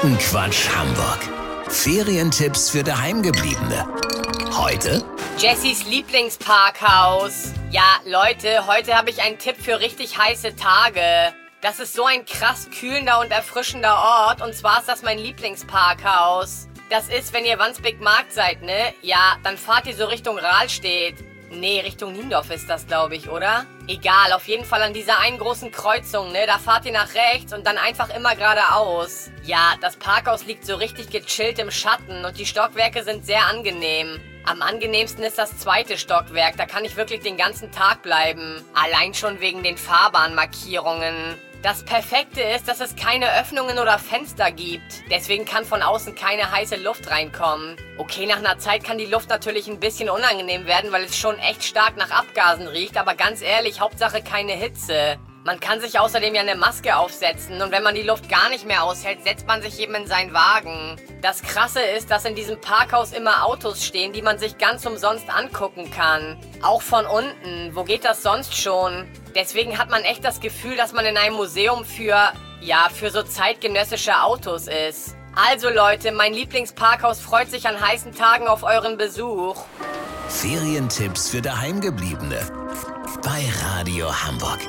Quotenquatsch Hamburg. Ferientipps für Daheimgebliebene. Heute Jessys Lieblingsparkhaus. Ja, Leute, heute habe ich einen Tipp für richtig heiße Tage. Das ist so ein krass kühlender und erfrischender Ort und zwar ist das mein Lieblingsparkhaus. Das ist, wenn ihr Wandsbek Markt seid, ne? Ja, dann fahrt ihr so Richtung Rahlstedt. Nee, Richtung Niendorf ist das, glaube ich, oder? Egal, auf jeden Fall an dieser einen großen Kreuzung, ne? Da fahrt ihr nach rechts und dann einfach immer geradeaus. Ja, das Parkhaus liegt so richtig gechillt im Schatten und die Stockwerke sind sehr angenehm. Am angenehmsten ist das zweite Stockwerk, da kann ich wirklich den ganzen Tag bleiben. Allein schon wegen den Fahrbahnmarkierungen. Das Perfekte ist, dass es keine Öffnungen oder Fenster gibt. Deswegen kann von außen keine heiße Luft reinkommen. Okay, nach einer Zeit kann die Luft natürlich ein bisschen unangenehm werden, weil es schon echt stark nach Abgasen riecht. Aber ganz ehrlich, Hauptsache keine Hitze. Man kann sich außerdem ja eine Maske aufsetzen und wenn man die Luft gar nicht mehr aushält, setzt man sich eben in seinen Wagen. Das Krasse ist, dass in diesem Parkhaus immer Autos stehen, die man sich ganz umsonst angucken kann. Auch von unten. Wo geht das sonst schon? Deswegen hat man echt das Gefühl, dass man in einem Museum für, ja, für so zeitgenössische Autos ist. Also Leute, mein Lieblingsparkhaus freut sich an heißen Tagen auf euren Besuch. Ferientipps für Daheimgebliebene. Bei Radio Hamburg.